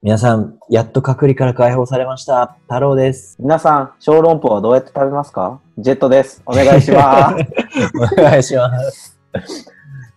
皆さん、やっと隔離から解放されました。太郎です。皆さん、小籠包はどうやって食べますか？ジェットです。お願いします。お願いします。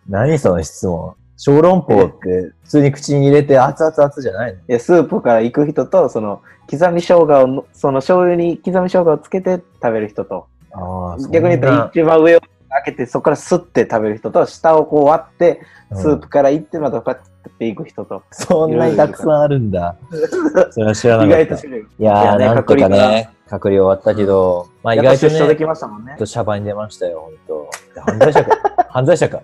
何その質問。小籠包って普通に口に入れて熱々熱々じゃないの？いやスープから行く人と、その、刻み生姜をの、その醤油に刻み生姜をつけて食べる人と、あ逆に言ったら一番上を開けて、そこからスッて食べる人と、下をこう割って、スープから行って、またパッて行く人と、そんなにたくさんあるんだ。それは知らな意かった。い。やー、いやねなんとかね、隔離終わったけど、まあ意外とね、出所できましたもんね。とシャバに出ましたよ、本当。犯罪者か。犯罪者か。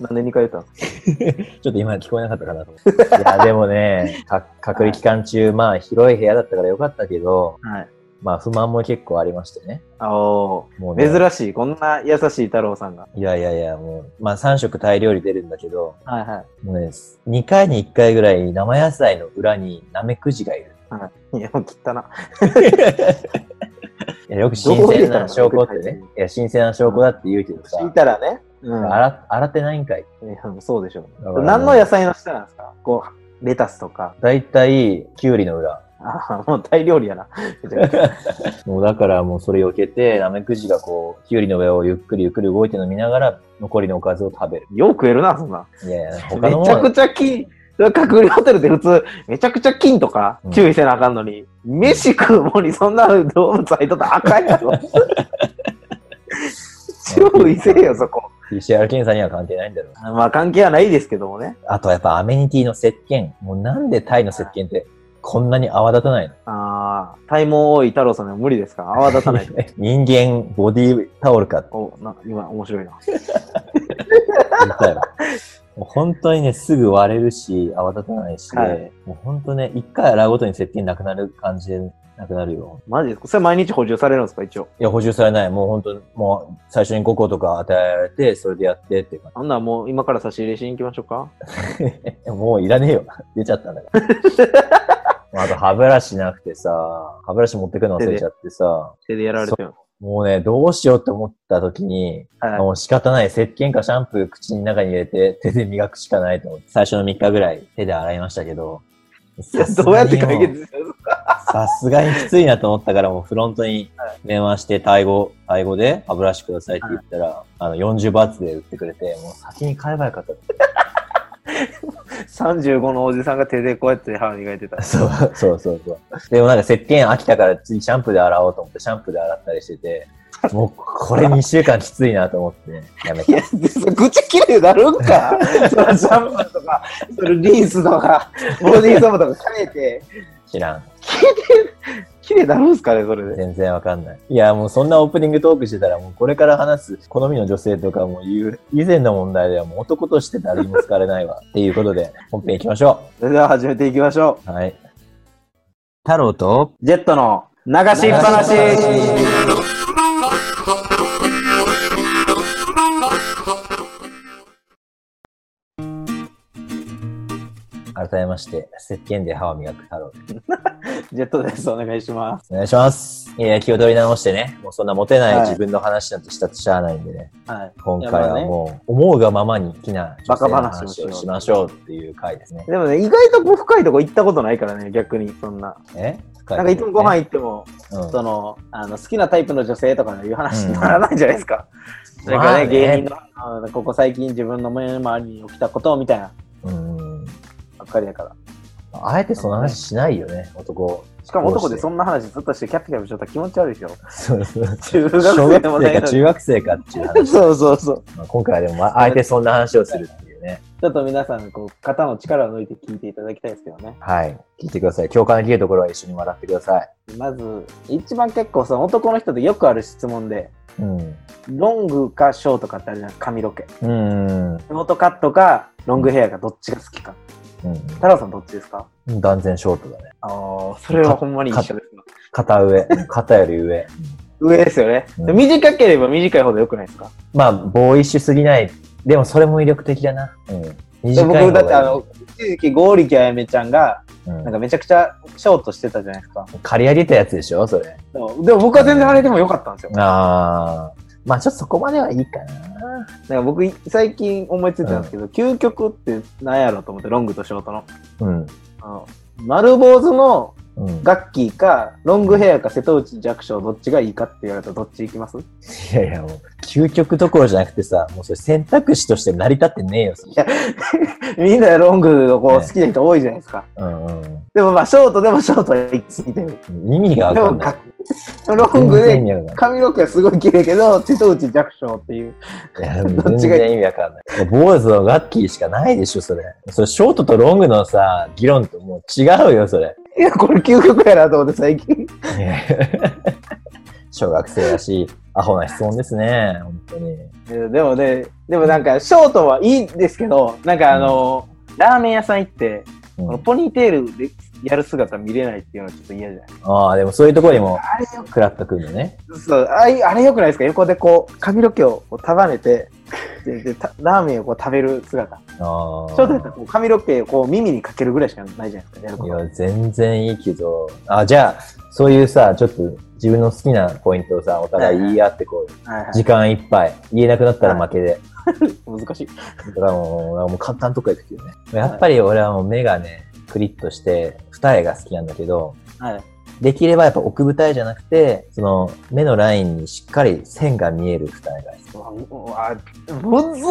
なんで2回言ったの？ちょっと今聞こえなかったかなと思って。いや、でもね、か隔離期間中、まあ広い部屋だったからよかったけど、はい。まあ不満も結構ありましてね。あおもうね、珍しい。こんな優しい太郎さんが。いやいやいや、もう、まあ3食タイ料理出るんだけど、はいはい。もうね、2回に1回ぐらい生野菜の裏にナメクジがいる。いや、もう切ったな。いやよく新鮮な証拠ってね。いや、新鮮な証拠だって言うけどさ、聞いたらね。うん。洗洗ってないんかい。いや、そうでしょう。ね何の野菜の下なんですか？こう、レタスとか。だいたいキュウリの裏。あ もうタイ料理やな。もうだからもうそれ避けて、ナメクジがこう、キュウリの上をゆっくりゆっくり動いてるのを見ながら、残りのおかずを食べる。よく食えるな、そんな。いやいや、他めのものちゃくちゃ金、隔離ホテルで普通、めちゃくちゃ金とかうん注意せなあかんのに、飯食うもんにそんな動物入っとったらあかんやろ。注意せえよ、そこ。PCR 検査には関係ないんだろう。まあ関係はないですけどもね。あとはやっぱアメニティの石鹸。もうなんでタイの石鹸ってこんなに泡立たないの？ああ、体毛多い太郎さんでも無理ですか？泡立たないと。人間ボディタオルかお、な、今面白いな。もう本当にね、すぐ割れるし、泡立たないし、はいもう本当ね、一回洗うごとに石鹸なくなる感じでなくなるよ。マジですか？それ毎日補充されるんですか？一応。いや、補充されない。もう本当もう最初に5個とか与えられて、それでやってっていう感あんならもう今から差し入れしに行きましょうか？じ。もういらねえよ。出ちゃったんだから。あと歯ブラシなくてさ、歯ブラシ持ってくの忘れちゃってさ、手でやられてるもうね、どうしようって思った時に、はい。もう仕方ない。石鹸かシャンプー口の中に入れて手で磨くしかないと思って、最初の3日ぐらい手で洗いましたけど、どうやって解決さすがにきついなと思ったから、もうフロントに電話して、タイ語、タイ語で歯ブラシくださいって言ったら、あの、40バーツで売ってくれて、もう先に買えばよかった。?35 のおじさんが手でこうやって歯磨いてた。そうそうそうそう。でもなんか石鹸飽きたから次シャンプーで洗おうと思って、シャンプーで洗ったりしてて、もうこれ2週間きついなと思って、やめた。いや、でそれ口きれいになるんか そのシャンプーとか、そのリンスとか、ボディーソープとか変えて、知らん。いになるんすかね、それで。全然わかんない。いや、もうそんなオープニングトークしてたら、もうこれから話す好みの女性とかも言う、以前の問題ではもう男として誰にも好かれないわ。っていうことで、本編行きましょそれでは始めていきましょう。はい。太郎と、う。ジェットの流しっぱなし。改めまして、石鹸で歯を磨く太郎です。ジェットです。お願いします。お願いします。いや、気を取り直してね、もうそんなモテないはい自分の話なんてしたってしゃあないんでね、はい。今回はもう、思うがままに好きな女性の話をしましょうっていう回ですね。でもね、意外とこう深いとこ行ったことないからね、逆に、そんな。え？なんかいつもご飯行っても、うんその、あの、好きなタイプの女性とかいう話にならないじゃないですか。それからね、まあね芸人のここ最近自分の目の周りに起きたことみたいな、うん。ばっかりだから。あえてその話しないよね、男。しかも男でそんな話ずっとしてキャピキャピしとったら気持ち悪いでしょ。そうそう。中学小生でもないの中学生かっていう話。そうそうそう。まあ今回はでも、まああえてそんな話をするっていうね。ちょっと皆さん、こう、肩の力を抜いて聞いていただきたいですけどね。はい。聞いてください。共感できるところは一緒に笑ってください。まず、一番結構その男の人でよくある質問で、うん。ロングかショートかってあるじゃないですか、髪の毛。シうん。ョートカットかロングヘアがどっちが好きか。太郎さんどっちですか？うん。断然ショートだね。ああ、それはほんまに一緒ですわ。肩 上。肩より上。上ですよね。うん短ければ短いほどよくないですか？まあ、ボーイッシュすぎない。でもそれも魅力的だな。うん。で短い方がいい僕、だってあの、一時期、剛力あやめちゃんが、うんなんかめちゃくちゃショートしてたじゃないですか。刈り上げたやつでしょそれ。でもでも僕は全然あれでもよかったんですよ。ああ。まあちょっとそこまではいいかな。なんか僕、最近思いついたんですけど、究極って何やろうと思って、ロングとショートの。うん。あの丸坊主のうん。ガッキーか、ロングヘアか瀬戸内寂聴どっちがいいかって言われたらどっち行きます？いやいや、もう、究極どころじゃなくてさ、もうそれ選択肢として成り立ってねえよ。それ みんなロングのこうね好きな人多いじゃないですか。うんうん。でもまあ、ショートでもショートは行き過ぎてる。意味がわかんないガ。ロングで髪の毛はすごい綺麗けど、瀬戸内寂聴っていう。いや、どっちが全然意味わかんない。坊主のガッキーしかないでしょ、それ。それ、ショートとロングのさ、議論ともう違うよ、それ。いや、これ究極やなと思って最近。小学生らしい、アホな質問ですね、本当に。でもね、でもなんか、ショートはいいですけど、なんかあの、ラーメン屋さん行って、うんこのポニーテールでやる姿見れないっていうのはちょっと嫌じゃない？ああ、でもそういうところにもあれよ食らったくんのね。そう、あれあれよくないですか？横でこう、髪の毛を束ねて、ででたラーメンをこう食べる姿。ああ。ショートだったらこう髪の毛をこう耳にかけるぐらいしかないじゃないですか、やること。いや、全然いいけど、あ、じゃあ、そういうさ、ちょっと自分の好きなポイントをさ、お互い言い合ってこう、はいはい時間いっぱい、言えなくなったら負けで。難しい。だからもう、もう簡単とか言ってけどね。やっぱり俺はもう目がね、クリッとして、二重が好きなんだけど、はい。できればやっぱ奥二重じゃなくて、その目のラインにしっかり線が見える二重が好き。うわ、むず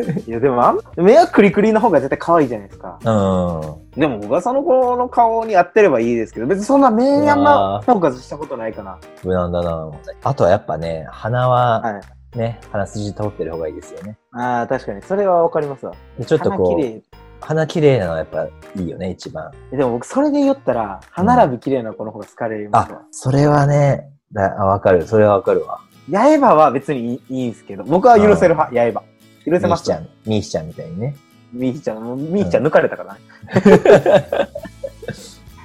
っ いや、でもあん、目はクリクリの方が絶対可愛いじゃないですか。うん。でも僕はその子の顔に合ってればいいですけど、別にそんな目あんまフォーカスしたことないかな。無難だな。あとはやっぱね、鼻ははい。ね、鼻筋通ってる方がいいですよね。ああ、確かに。それはわかりますわ。でちょっとこう、鼻綺麗なのはやっぱいいよね、一番。えでも僕、それで言ったら、歯並び綺麗な子の方が好かれますわあ。、それはね、だあわかる。それはわかるわ。八重歯は別にいいいいんですけど、僕は許せる派、八重歯。許せますちゃん、ミーシちゃんみたいにね。みーちゃん、みーちゃん抜かれたからね。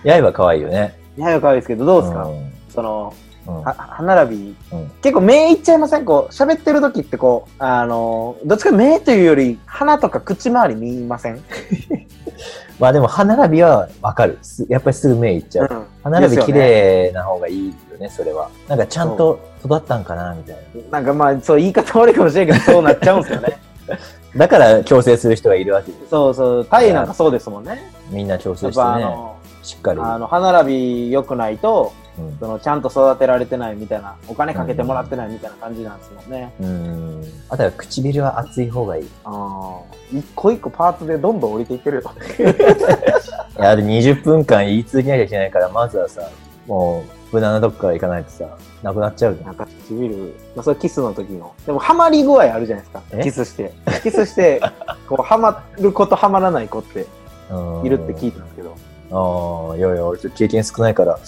刃可愛いよね。八重歯可愛いですけど、どうですか、んその、うんは歯並び、うん結構目いっちゃいません？こう、喋ってる時ってこう、あの、どっちか目というより、鼻とか口周り見ません？まあでも歯並びはわかる。すやっぱりすぐ目いっちゃう。うん歯並び綺麗な方がいいよね、それは。なんかちゃんと育ったんかな、みたいな。なんかまあ、そう言い方悪いかもしれんけど、そうなっちゃうんですよね。だから矯正する人がいるわけです。そうそう、タイなんかそうですもんね。みんな調やっ整してね、しっかり。あの歯並び良くないと、うんそのちゃんと育てられてないみたいな、お金かけてもらってないみたいな感じなんですもんね。うん。あとは唇は厚い方がいい。いああ、一個一個パーツでどんどん降りていってるよ。や、で20分間言い続けなきゃいけないから、まずはさ、もう、無難なとこから行かないとさ、なくなっちゃうじゃん。なんか唇、まあ、それキスの時の。でも、ハマり具合あるじゃないですか。え？キスして。キスして、こう、ハマる子とハマらない子ってうんいるって聞いたんですけど。ああ、いやいや、俺ちょっと経験少ないから、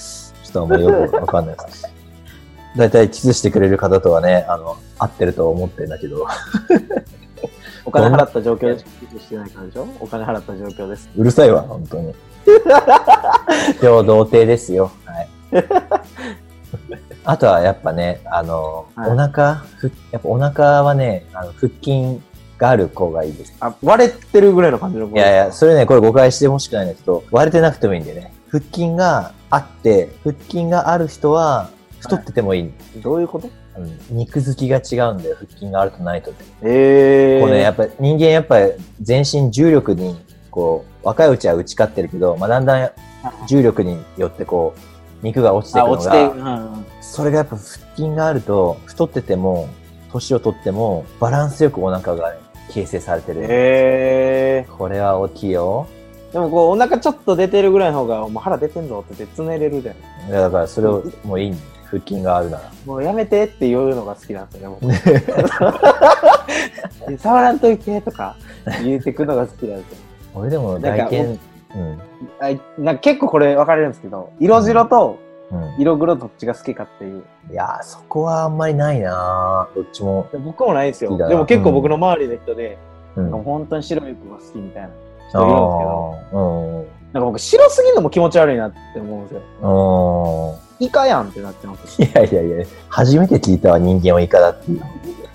っとあんまりよくわかんないです。だいたいキスしてくれる方とはね、あの、合ってると思ってるんだけど、お金払った状況でしかキスしてないからでしょ？お金払った状況です。うるさいわ、本当に。今日童貞ですよ。はい。あとはやっぱね、あの、はいお腹、ふやっぱお腹はね、あの腹筋がある子がいいです。あ、割れてるぐらいの感じの子いやいや、それね、これ誤解してほしくないんだけど、割れてなくてもいいんでね。腹筋があって、腹筋がある人は太っててもいい。どういうこと？うん肉付きが違うんだよ、腹筋があるとないとで。ええこうね、やっぱ人間やっぱ全身重力に、こう、若いうちは打ち勝ってるけど、まあ、だんだん重力によってこう、肉が落ちていあ、くの落ちて、うが、んうん。それがやっぱ腹筋があると、太ってても、年を取っても、バランスよくお腹がね、形成されてる。ええこれは大きいよ。でもこう、お腹ちょっと出てるぐらいの方が、もう腹出てんぞって言ってつねれるじゃないいやだからそれをもういい腹筋があるなら。もうやめてっていうのが好きなんですよね、僕 触らんといてとか言ってくのが好きなんですよ。俺でもなんか外見、うん。あなんか結構これ分かれるんですけど、色白とうん。色黒どっちが好きかっていう。いやー、そこはあんまりないなどっちも。で僕もないんですよ。好きだなでも結構僕の周りの人で、うん。本当に白い子が好きみたいなあ人いるんですけど、ーうん。なんか僕白すぎるのも気持ち悪いなって思うんですよ。うん。イカやんってなっちゃうんですよ。いやいやいや、初めて聞いたわ、人間はイカだっていう。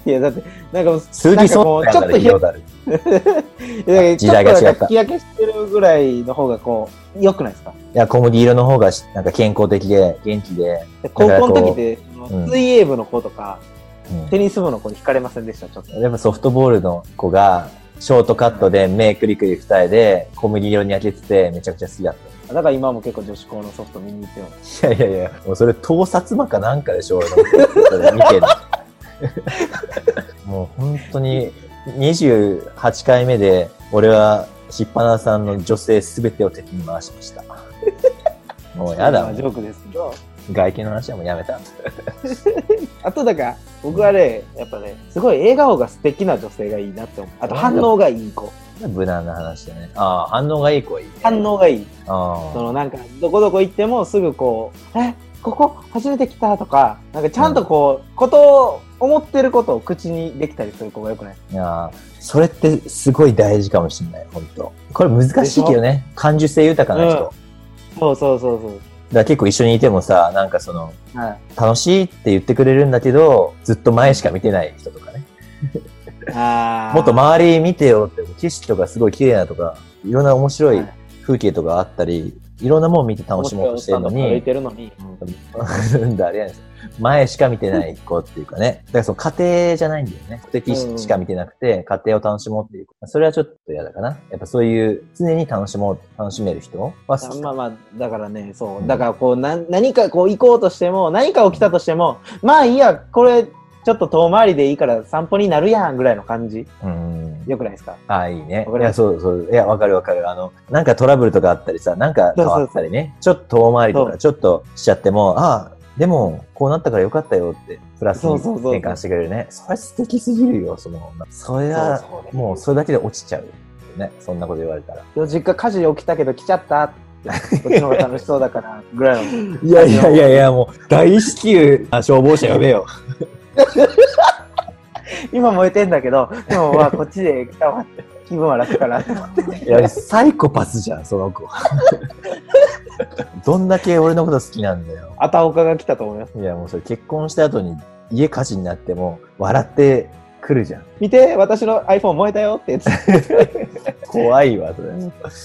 いや、だって、なんか数字そうちょっとひ聞いたことある。いやいや時代が違ったちょっと日焼けしてるぐらいの方がこう、良くないですか？いや、小麦色の方がしなんか健康的で、元気で、で高校の時って、うん水泳部の子とか、うんテニス部の子に惹かれませんでした、ちょっと。やっぱソフトボールの子が、ショートカットで目クリクリ二重で、小麦色に焼けてて、めちゃくちゃ好きだっだから今も結構女子校のソフト見に行っても。いやいやいや、もうそれ盗撮魔かなんかでしょ、俺のそれ見てる。もう本当に28回目で、俺はしっぱなさんの女性すべてを敵に回しました。もうやだジョークですけど。外見の話はもうやめた。あとだから、僕はね、やっぱね、すごい笑顔が素敵な女性がいいなって思う。あと反応がいい子。無難な話でね。ああ、反応がいい子はいいね。反応がいい。あそのなんか、どこどこ行ってもすぐこう、え、ここ初めて来たとか、なんかちゃんとこう、ことを、思ってることを口にできたりする子がよくない？あ。いやーそれってすごい大事かもしれない、本当これ難しいけどね。感受性豊かな人。うんそうそうそうそう。だ結構一緒にいてもさ、なんかその、はい。楽しいって言ってくれるんだけど、ずっと前しか見てない人とかね。あ もっと周り見てよって、景色とかすごい綺麗なとか、いろんな面白いはい風景とかあったり、いろんなもん見て楽しもうとしてるのに、てるのに。誰やねん前しか見てない子っていうかね。だからその家庭じゃないんだよね。目的しか見てなくて、家庭を楽しもうっていう。それはちょっと嫌だかな。やっぱそういう、常に楽しもう、楽しめる人は好きまあまあ、だからね、そうう。んだからこう、な何かこう行こうとしても、何か起きたとしても、まあいいや、これ、ちょっと遠回りでいいから散歩になるやんぐらいの感じ。うん。よくないですか？ああ、いいねいや、そうそう。いや、わかるわかる。あの、なんかトラブルとかあったりさ、なんか変わったりね、ちょっと遠回りとそか、ちょっとしちゃっても、ああ、でも、こうなったからよかったよって、プラスにそうそうそう変換してくれるね。それ素敵すぎるよ、その女。それは、もうそれだけで落ちちゃう。ね、そんなこと言われたら。実家火事起きたけど来ちゃったって。こっちの方が楽しそうだから、ぐらいの。いやいやいやいや、もう、大至急、あ消防車呼べよ。今燃えてんだけど、でもまあこっちで来たわって。気分は楽かなって思って。いや、サイコパスじゃん、その子。どんだけ俺のこと好きなんだよ。あたおかが来たと思います。いや、もうそれ結婚した後に家火事になっても、笑ってくるじゃん。見て、私の iPhone 燃えたよって言って。怖いわ、それ。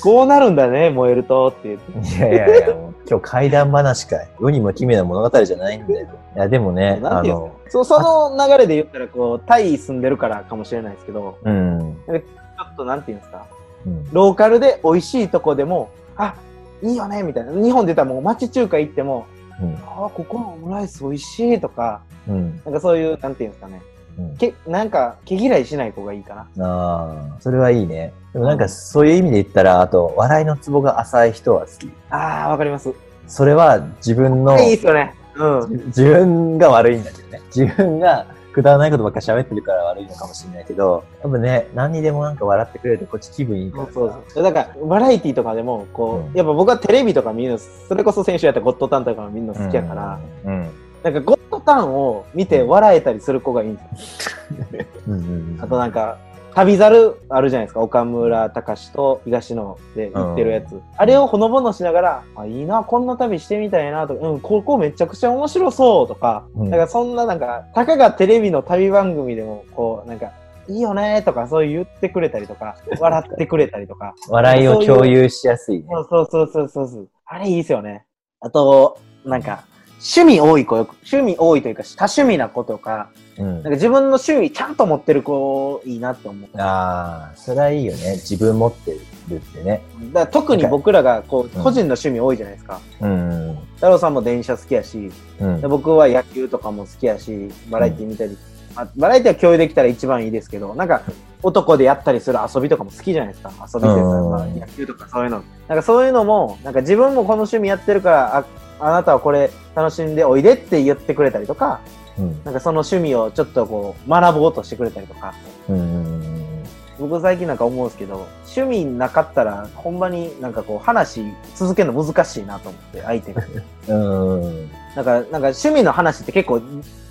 こうなるんだね、燃えるとって言って。いやいやいや、もう今日怪談話かい。世にも奇妙な物語じゃないんだよ。いや、でもね、あの、そその流れで言ったら、こう、タイ住んでるからかもしれないですけど、うん。ちょっとなんていうんですか、うん。ローカルで美味しいとこでも、あ、いいよね、みたいな。日本で言ったらもう町中華行っても、うん。あ、ここのオムライス美味しいとか、うん。なんかそういう、なんていうんですかね。うんけなんか、毛嫌いしない子がいいかな。ああ、それはいいね。でもなんかそういう意味で言ったら、あと、笑いのツボが浅い人は好き。あー、わかります。それは自分の、いいっすよね。うん。自分が悪いんだけどね。自分がくだらないことばっか喋ってるから悪いのかもしれないけど、多分ね、何にでもなんか笑ってくれるとこっち気分いいからそうさ。そう。だから、バラエティとかでも、こう、うんやっぱ僕はテレビとか見るの、それこそ先週やったゴッドタンとかも見るの好きやから、うん。うん。なんかゴッドタンを見て笑えたりする子がいいんですよ。うんうんあとなんか、旅猿あるじゃないですか。岡村隆史と東野で行ってるやつ。あれをほのぼのしながら、あ、いいな、こんな旅してみたいなとか、うん、ここめちゃくちゃ面白そうとか、うんだからそんななんか、たかがテレビの旅番組でも、こう、なんか、いいよねとか、そう言ってくれたりとか、笑ってくれたりとか。笑いを共有しやすいね。そうそうそうそうそうそう。あれいいですよね。あと、なんか、趣味多い子よく、趣味多いというか、多趣味な子とか、うんなんか自分の趣味ちゃんと持ってる子いいなって思う。ああ、それはいいよね。自分持ってるってね。だ特に僕らがこう、うん個人の趣味多いじゃないですか。うん。太郎さんも電車好きやし、うんで。僕は野球とかも好きやし、バラエティ見たり、あバラエティは共有できたら一番いいですけど、なんか男でやったりする遊びとかも好きじゃないですか。遊びというか、野球とかそういうの。なんかそういうのも、なんか自分もこの趣味やってるから、ああなたはこれ楽しんでおいでって言ってくれたりとか、うん。なんかその趣味をちょっとこう学ぼうとしてくれたりとか、うん。僕最近なんか思うんですけど、趣味なかったら、ほんまになんかこう話続けるの難しいなと思って、相手が。うん。なんか、なんか趣味の話って結構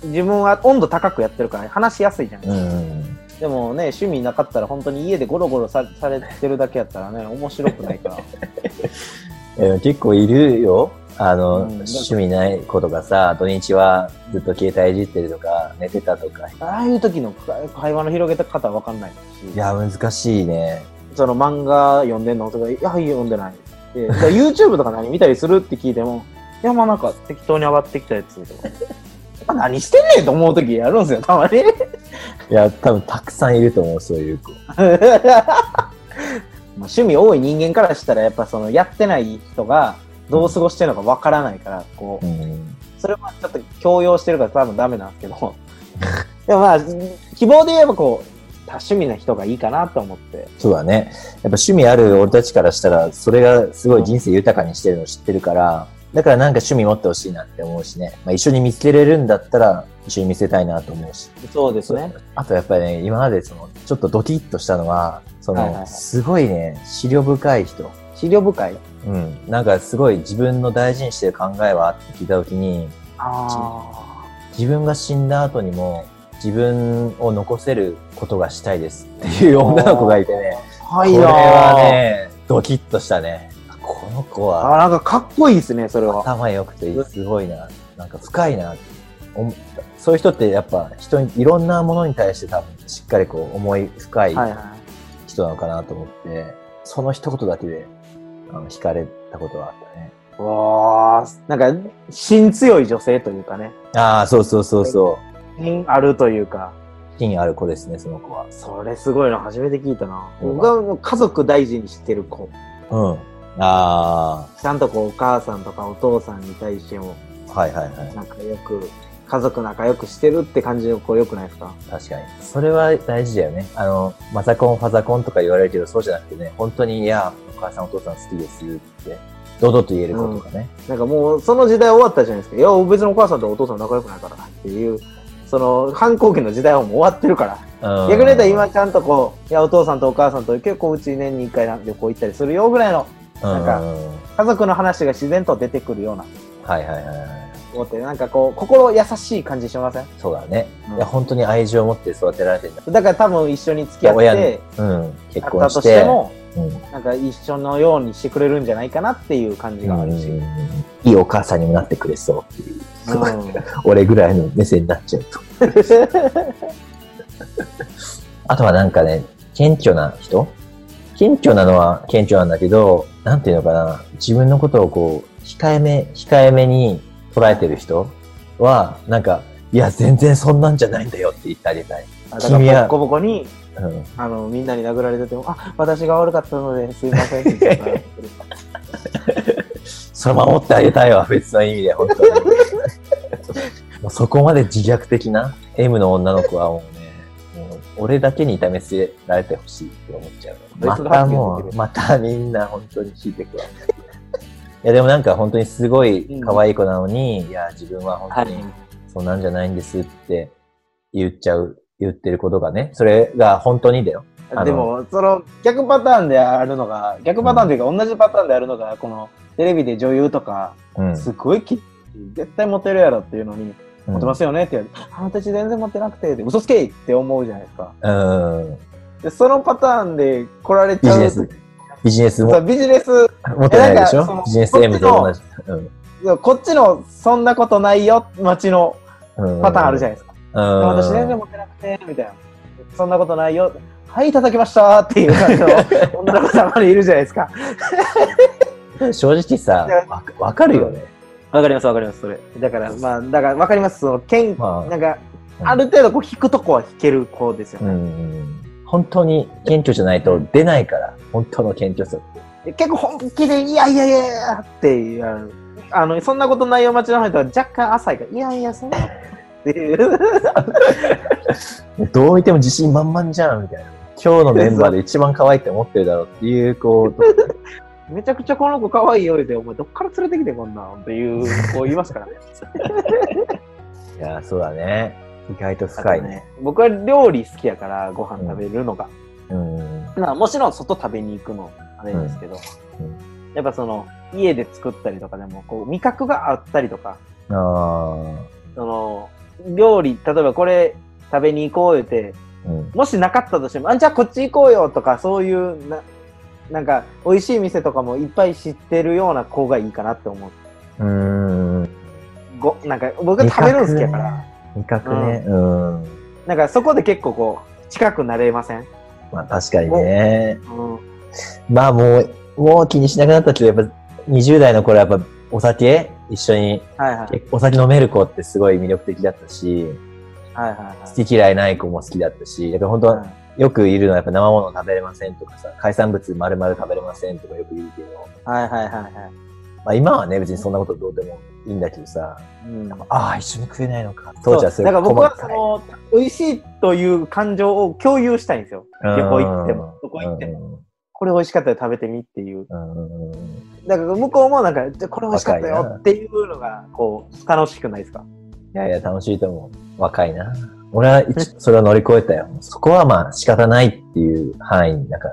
自分は温度高くやってるから話しやすいじゃん。うん。でもね、趣味なかったら本当に家でゴロゴロさされてるだけやったらね、面白くないから。えー結構いるよ。あの、うん趣味ない子とかさ、土日はずっと携帯いじってるとか、寝てたとか。ああいう時の会話の広げ方わかんないし、いや、難しいね。その漫画読んでんのとか、いや、読んでない。で、YouTube とか何見たりするって聞いても、いや、まあなんか適当に上がってきたやつとか。あ何してんねんと思う時やるんですよ、たまに。いや、多分たくさんいると思う、そういう子。趣味多い人間からしたら、やっぱそのやってない人がどう過ごしてるのかわからないから、こう、うん。それはちょっと強要してるから多分ダメなんですけど、でもまあ、希望で言えばこう、多趣味な人がいいかなと思って。そうだね。やっぱ趣味ある俺たちからしたら、それがすごい人生豊かにしてるの知ってるから、だからなんか趣味持ってほしいなって思うしね。まあ、一緒に見つけれるんだったら、一緒に見せたいなと思うし。そうですね。あとやっぱりね、今までその、ちょっとドキッとしたのは、その、はいはいはいすごいね、資料深い人。資料深い？うん。なんかすごい自分の大事にしてる考えはって聞いたときに、あ自分が死んだ後にも、自分を残せることがしたいですっていう女の子がいてね。あ。はこれはね、ドキッとしたね。この子はあ、なんかかっこいいですね、それは。頭良くてすごいな。なんか深いな。そういう人ってやっぱ人に、いろんなものに対して多分しっかりこう思い深いはいはい。人なのかなと思って、その一言だけで、あの、惹かれたことはあったね。わーなんか、芯強い女性というかね。ああ、そうそうそうそう。芯あるというか。品ある子ですね、その子は。それすごいの初めて聞いたな。うん僕は家族大事にしてる子。うん。あちゃんとこうお母さんとかお父さんに対してもあ、はいはいはい。仲良く、家族仲良くしてるって感じの子良くないですか？確かに。それは大事だよね。あの、マザコン、ファザコンとか言われるけど、そうじゃなくてね、本当に、いや、お母さん、お父さん好きですって、堂々と言える子とかね。なんかもうその時代終わったじゃないですか。いや、別にお母さんとお父さん仲良くないからっていう、その反抗期の時代はもう終わってるから。うん逆に言ったら今ちゃんとこう、いや、お父さんとお母さんと結構うち年に一回旅行行ったりするよぐらいのなんかうん家族の話が自然と出てくるようなはいはいはいはい。子って、なんかこう、心優しい感じしません？そうだね。うんいや、本当に愛情を持って育てられてるんだ。だから多分一緒に付き合って、うん。結婚して。うんなんか一緒のようにしてくれるんじゃないかなっていう感じがあるし。うんいいお母さんにもなってくれそうっていう。うん 俺ぐらいの目線になっちゃうと。あとはなんかね、謙虚な人？謙虚なのは謙虚なんだけど、なんていうのかな、自分のことをこう、控えめ、控えめに捉えてる人は、なんか、いや、全然そんなんじゃないんだよって言ってあげたい。だから君はボッコボコに、うん。あの、みんなに殴られてても、あ、私が悪かったのですいませんって言って それ守ってあげたいわ、別の意味で、本当に。もうそこまで自虐的な M の女の子はもうね、もう俺だけに痛めつけられてほしいって思っちゃう。またもう、またみんな本当に引いてくわ。いやでもなんか本当にすごい可愛い子なのに、いや自分は本当にそんなんじゃないんですって言っちゃう、言ってることがね、それが本当にだよ。でも、その逆パターンであるのが、逆パターンというか同じパターンであるのが、このテレビで女優とか、うん。すごいき絶対モテるやろっていうのに、うんモテますよねって言われて、あ私全然モテなくて、で嘘つけって思うじゃないですか。うん。で、そのパターンで来られちゃう。ビジネス、ビジネスもビジネス、持ってないでしょ？ビジネス M と同じ。うんこっちのそんなことないよ、街のうんパターンあるじゃないですか。うんで私全然モテなくて、みたいな。そんなことないよ。はい、いただきましたっていう感じの 女の子たまにいるじゃないですか。正直さ、わかるよね。わかります、わかります、それ。だから、まあ、だから、わかります、その、剣、まあなんか、うんある程度、こう、引くとこは引ける子ですようね。ん。本当に謙虚じゃないと出ないから、本当の謙虚さって。で結構本気で、いやいやいやってやる。あの、そんなことないよ、街の人は若干浅いから、いやいや、そんな。っていう。どう見ても自信満々じゃん、みたいな。今日のメンバーで一番可愛いって思ってるだろうっていう、こう、めちゃくちゃこの子可愛いよ、って、お前、どっから連れてきてこんなんっていう子いますからね。いや、そうだね。意外と深いね。僕は料理好きやから、ご飯食べるのが。うん。まあ、もちろん外食べに行くのあれですけど、うんうんやっぱその家で作ったりとかでもこう味覚があったりとかああ。その料理例えばこれ食べに行こう言ってうん。もしなかったとしてもあじゃあこっち行こうよとかそういうななんか美味しい店とかもいっぱい知ってるような子がいいかなって思ううん。ごなんか僕は食べるの好きやから、味覚ね。うん。なんかそこで結構こう近くなれません、まあ確かにね。うん、まあもう、もう気にしなくなったけど、やっぱ20代の頃やっぱお酒？一緒に、はいはい。えお酒飲める子ってすごい魅力的だったし、はいはいはい。好き嫌いない子も好きだったし、やっぱ本当、はい。よくいるのはやっぱ生もの食べれませんとかさ、海産物丸々食べれませんとかよく言うけど、はいはいはいはい。まあ今はね、別にそんなことどうでもいいんだけどさ、うんああ、一緒に食えないのか。当時はそそうれだから僕はその、美味しいという感情を共有したいんですよ。旅行行っても、どこ行っても。も。これ美味しかったら食べてみっていう。うだから向こうもなんか、これ美味しかったよっていうのが、こう、楽しくないですか？いやいや、楽しいと思う。若いな。俺は一それを乗り越えたよ。そこはまあ仕方ないっていう範囲になんか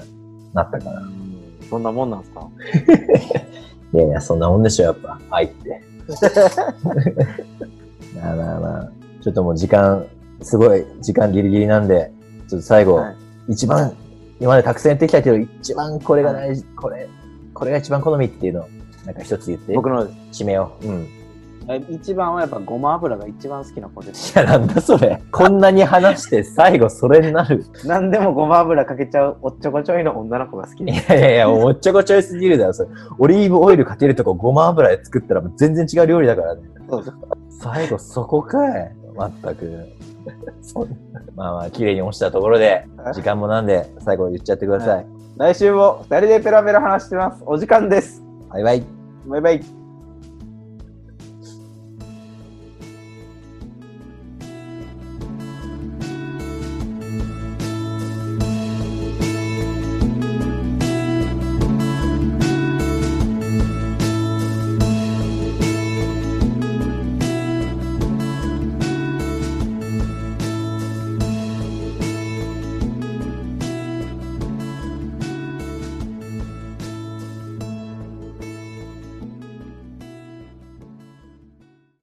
なったから。そんなもんなんですか？いやいや、そんなもんでしょ、やっぱ。愛って。まあまあまあ。ちょっともう時間、すごい時間ギリギリなんで、ちょっと最後、はい一番、今までたくさんやってきたけど、一番これが大事、これ、これが一番好みっていうのを、なんか一つ言って、僕の締めよう。うん。一番はやっぱごま油が一番好きなポテト。や、なんだそれ。こんなに話して最後それになる。何でもごま油かけちゃうおっちょこちょいの女の子が好きいです。やいやいや、おっちょこちょいすぎるだろ、それ。オリーブオイルかけるとこごま油で作ったら全然違う料理だからね。最後そこかい。まったく。まあまあ、綺麗に落ちたところで、時間もなんで、最後言っちゃってください。来週も二人でペラペラ話してます。お時間です。バイバイ。バイバイ。